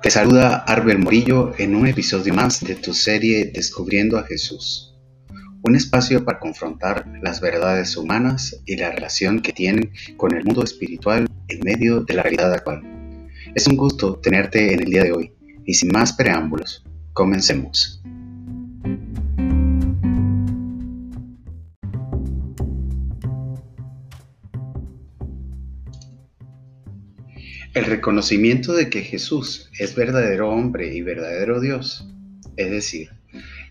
Te saluda Arbel Morillo en un episodio más de tu serie Descubriendo a Jesús. Un espacio para confrontar las verdades humanas y la relación que tienen con el mundo espiritual en medio de la realidad actual. Es un gusto tenerte en el día de hoy y sin más preámbulos, comencemos. El reconocimiento de que Jesús es verdadero hombre y verdadero Dios, es decir,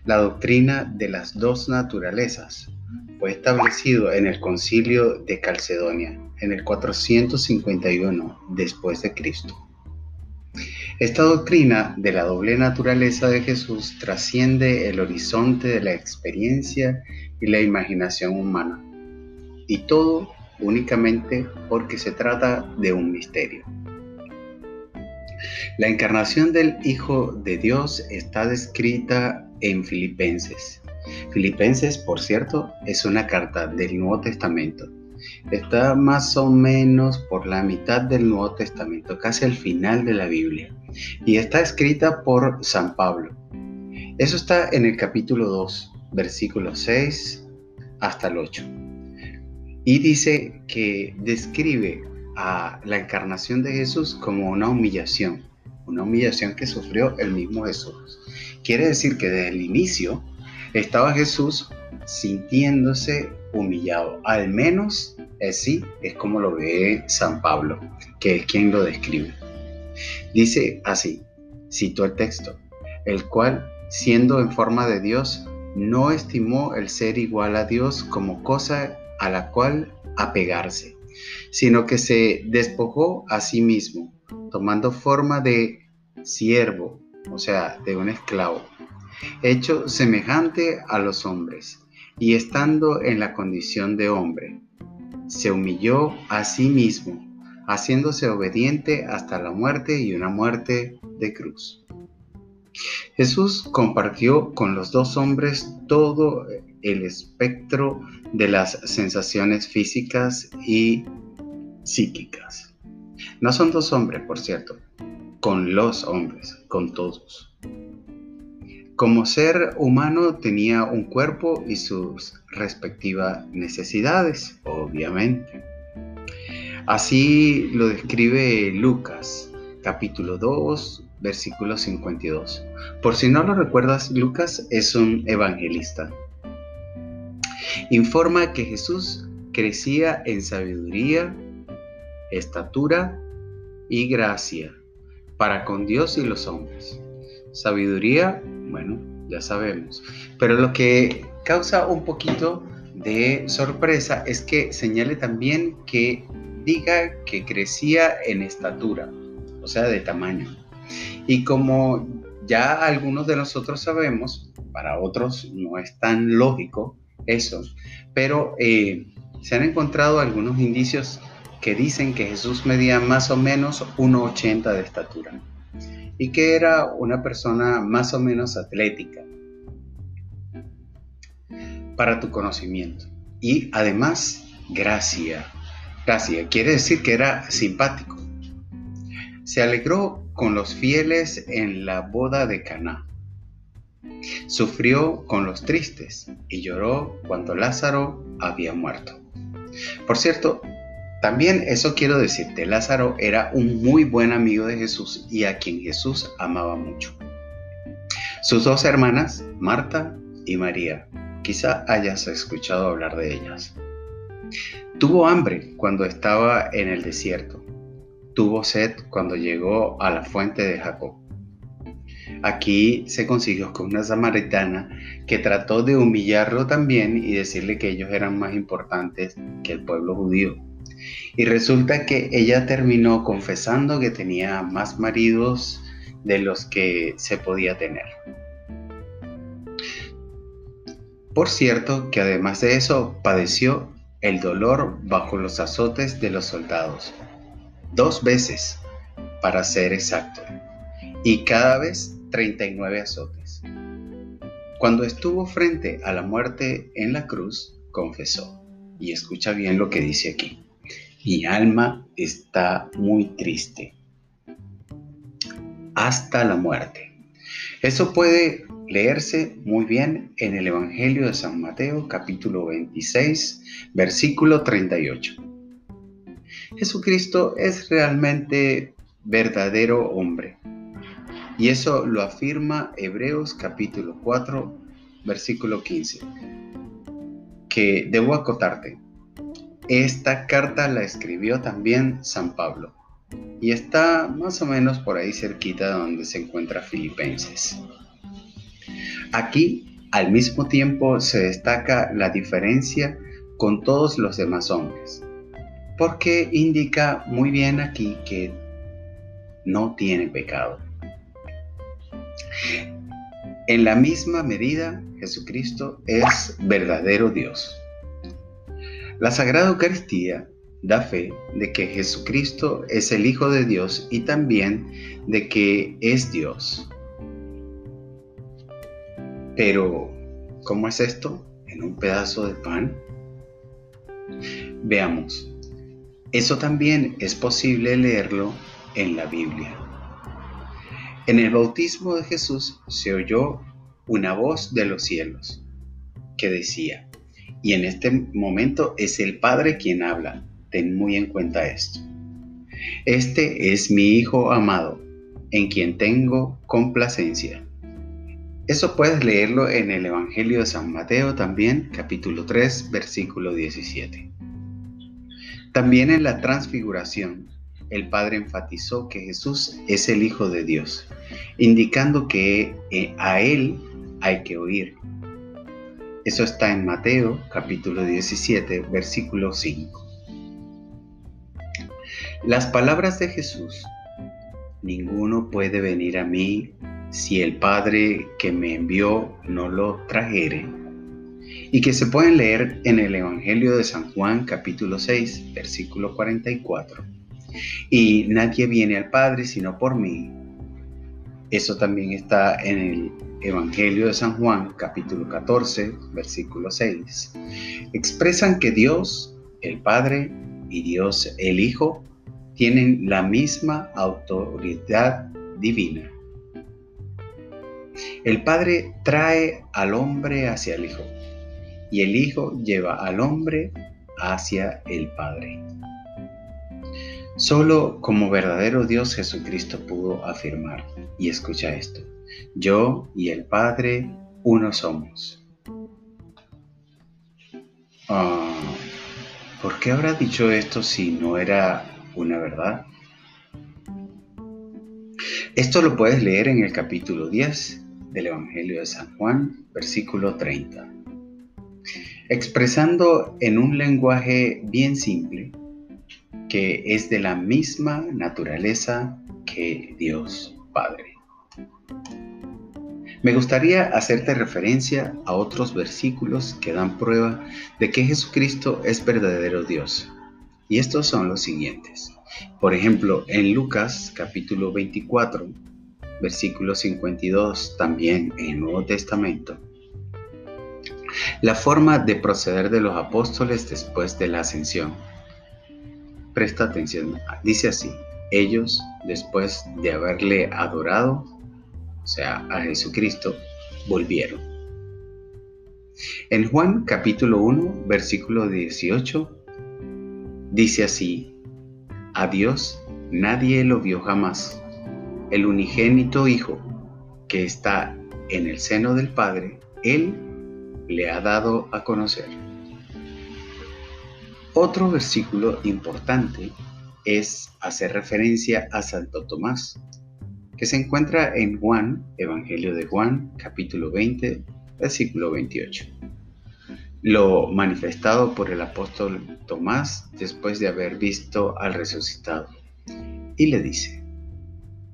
la doctrina de las dos naturalezas, fue establecido en el concilio de Calcedonia en el 451 después de Cristo. Esta doctrina de la doble naturaleza de Jesús trasciende el horizonte de la experiencia y la imaginación humana, y todo únicamente porque se trata de un misterio. La encarnación del Hijo de Dios está descrita en Filipenses. Filipenses, por cierto, es una carta del Nuevo Testamento. Está más o menos por la mitad del Nuevo Testamento, casi al final de la Biblia. Y está escrita por San Pablo. Eso está en el capítulo 2, versículo 6 hasta el 8. Y dice que describe a la encarnación de Jesús como una humillación una humillación que sufrió el mismo Jesús. Quiere decir que desde el inicio estaba Jesús sintiéndose humillado, al menos así es como lo ve San Pablo, que es quien lo describe. Dice así, cito el texto, el cual, siendo en forma de Dios, no estimó el ser igual a Dios como cosa a la cual apegarse, sino que se despojó a sí mismo, tomando forma de siervo, o sea, de un esclavo, hecho semejante a los hombres, y estando en la condición de hombre, se humilló a sí mismo, haciéndose obediente hasta la muerte y una muerte de cruz. Jesús compartió con los dos hombres todo el espectro de las sensaciones físicas y psíquicas. No son dos hombres, por cierto, con los hombres, con todos. Como ser humano tenía un cuerpo y sus respectivas necesidades, obviamente. Así lo describe Lucas, capítulo 2, versículo 52. Por si no lo recuerdas, Lucas es un evangelista. Informa que Jesús crecía en sabiduría, estatura y gracia para con Dios y los hombres. Sabiduría, bueno, ya sabemos. Pero lo que causa un poquito de sorpresa es que señale también que diga que crecía en estatura, o sea, de tamaño. Y como ya algunos de nosotros sabemos, para otros no es tan lógico eso, pero eh, se han encontrado algunos indicios que dicen que Jesús medía más o menos 1,80 de estatura y que era una persona más o menos atlética para tu conocimiento. Y además, gracia. Gracia quiere decir que era simpático. Se alegró con los fieles en la boda de Caná. Sufrió con los tristes y lloró cuando Lázaro había muerto. Por cierto, también eso quiero decirte, Lázaro era un muy buen amigo de Jesús y a quien Jesús amaba mucho. Sus dos hermanas, Marta y María, quizá hayas escuchado hablar de ellas. Tuvo hambre cuando estaba en el desierto. Tuvo sed cuando llegó a la fuente de Jacob. Aquí se consiguió con una samaritana que trató de humillarlo también y decirle que ellos eran más importantes que el pueblo judío. Y resulta que ella terminó confesando que tenía más maridos de los que se podía tener. Por cierto que además de eso padeció el dolor bajo los azotes de los soldados. Dos veces, para ser exacto. Y cada vez 39 azotes. Cuando estuvo frente a la muerte en la cruz, confesó. Y escucha bien lo que dice aquí. Mi alma está muy triste hasta la muerte. Eso puede leerse muy bien en el Evangelio de San Mateo capítulo 26 versículo 38. Jesucristo es realmente verdadero hombre. Y eso lo afirma Hebreos capítulo 4 versículo 15. Que debo acotarte. Esta carta la escribió también San Pablo y está más o menos por ahí cerquita donde se encuentra Filipenses. Aquí, al mismo tiempo, se destaca la diferencia con todos los demás hombres, porque indica muy bien aquí que no tiene pecado. En la misma medida, Jesucristo es verdadero Dios. La Sagrada Eucaristía da fe de que Jesucristo es el Hijo de Dios y también de que es Dios. Pero, ¿cómo es esto? ¿En un pedazo de pan? Veamos. Eso también es posible leerlo en la Biblia. En el bautismo de Jesús se oyó una voz de los cielos que decía, y en este momento es el Padre quien habla, ten muy en cuenta esto. Este es mi Hijo amado, en quien tengo complacencia. Eso puedes leerlo en el Evangelio de San Mateo también, capítulo 3, versículo 17. También en la transfiguración, el Padre enfatizó que Jesús es el Hijo de Dios, indicando que eh, a Él hay que oír. Eso está en Mateo capítulo 17, versículo 5. Las palabras de Jesús, ninguno puede venir a mí si el Padre que me envió no lo trajere, y que se pueden leer en el Evangelio de San Juan capítulo 6, versículo 44. Y nadie viene al Padre sino por mí. Eso también está en el Evangelio de San Juan capítulo 14, versículo 6. Expresan que Dios, el Padre, y Dios, el Hijo, tienen la misma autoridad divina. El Padre trae al hombre hacia el Hijo y el Hijo lleva al hombre hacia el Padre. Solo como verdadero Dios Jesucristo pudo afirmar, y escucha esto, yo y el Padre uno somos. Ah, ¿Por qué habrá dicho esto si no era una verdad? Esto lo puedes leer en el capítulo 10 del Evangelio de San Juan, versículo 30. Expresando en un lenguaje bien simple que es de la misma naturaleza que Dios Padre. Me gustaría hacerte referencia a otros versículos que dan prueba de que Jesucristo es verdadero Dios. Y estos son los siguientes. Por ejemplo, en Lucas capítulo 24, versículo 52, también en el Nuevo Testamento, la forma de proceder de los apóstoles después de la ascensión. Presta atención, dice así, ellos después de haberle adorado, o sea, a Jesucristo, volvieron. En Juan capítulo 1, versículo 18, dice así, a Dios nadie lo vio jamás el unigénito Hijo que está en el seno del Padre, Él le ha dado a conocer. Otro versículo importante es hacer referencia a Santo Tomás, que se encuentra en Juan, Evangelio de Juan, capítulo 20, versículo 28. Lo manifestado por el apóstol Tomás después de haber visto al resucitado. Y le dice,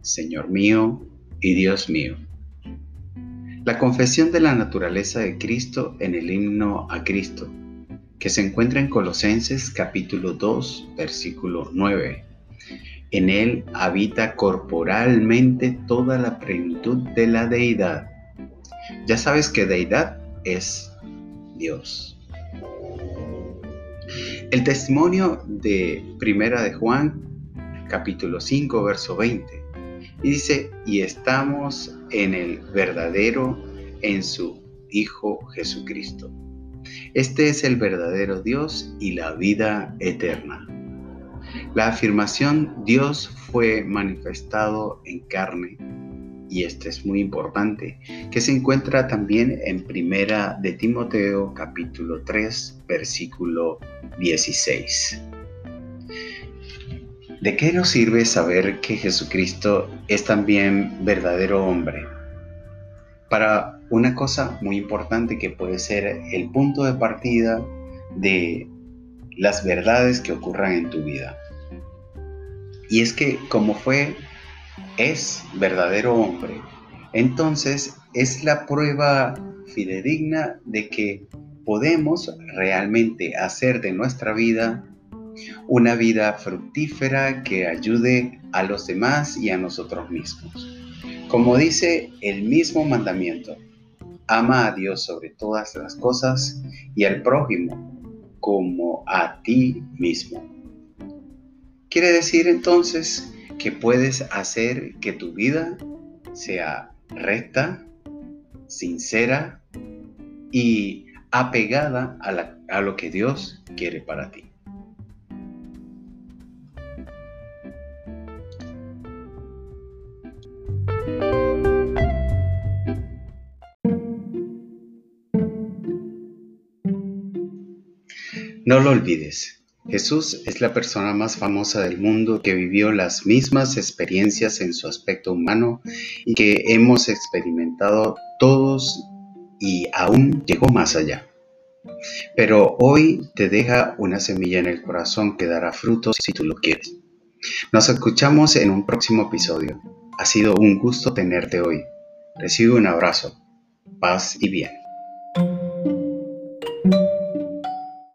Señor mío y Dios mío. La confesión de la naturaleza de Cristo en el himno a Cristo, que se encuentra en Colosenses capítulo 2, versículo 9. En él habita corporalmente toda la plenitud de la deidad. Ya sabes que deidad es Dios. El testimonio de Primera de Juan, capítulo 5, verso 20 Y dice, y estamos en el verdadero, en su Hijo Jesucristo. Este es el verdadero Dios y la vida eterna. La afirmación Dios fue manifestado en carne, y este es muy importante, que se encuentra también en Primera de Timoteo capítulo 3 versículo 16. ¿De qué nos sirve saber que Jesucristo es también verdadero hombre? Para una cosa muy importante que puede ser el punto de partida de las verdades que ocurran en tu vida. Y es que como fue, es verdadero hombre, entonces es la prueba fidedigna de que podemos realmente hacer de nuestra vida una vida fructífera que ayude a los demás y a nosotros mismos. Como dice el mismo mandamiento, ama a Dios sobre todas las cosas y al prójimo como a ti mismo. Quiere decir entonces que puedes hacer que tu vida sea recta, sincera y apegada a, lo que Dios quiere para ti. No lo olvides, Jesús es la persona más famosa del mundo que vivió las mismas experiencias en su aspecto humano y que hemos experimentado todos y aún llegó más allá. Pero hoy te deja una semilla en el corazón que dará frutos si tú lo quieres. Nos escuchamos en un próximo episodio. Ha sido un gusto tenerte hoy. Recibe un abrazo, paz y bien.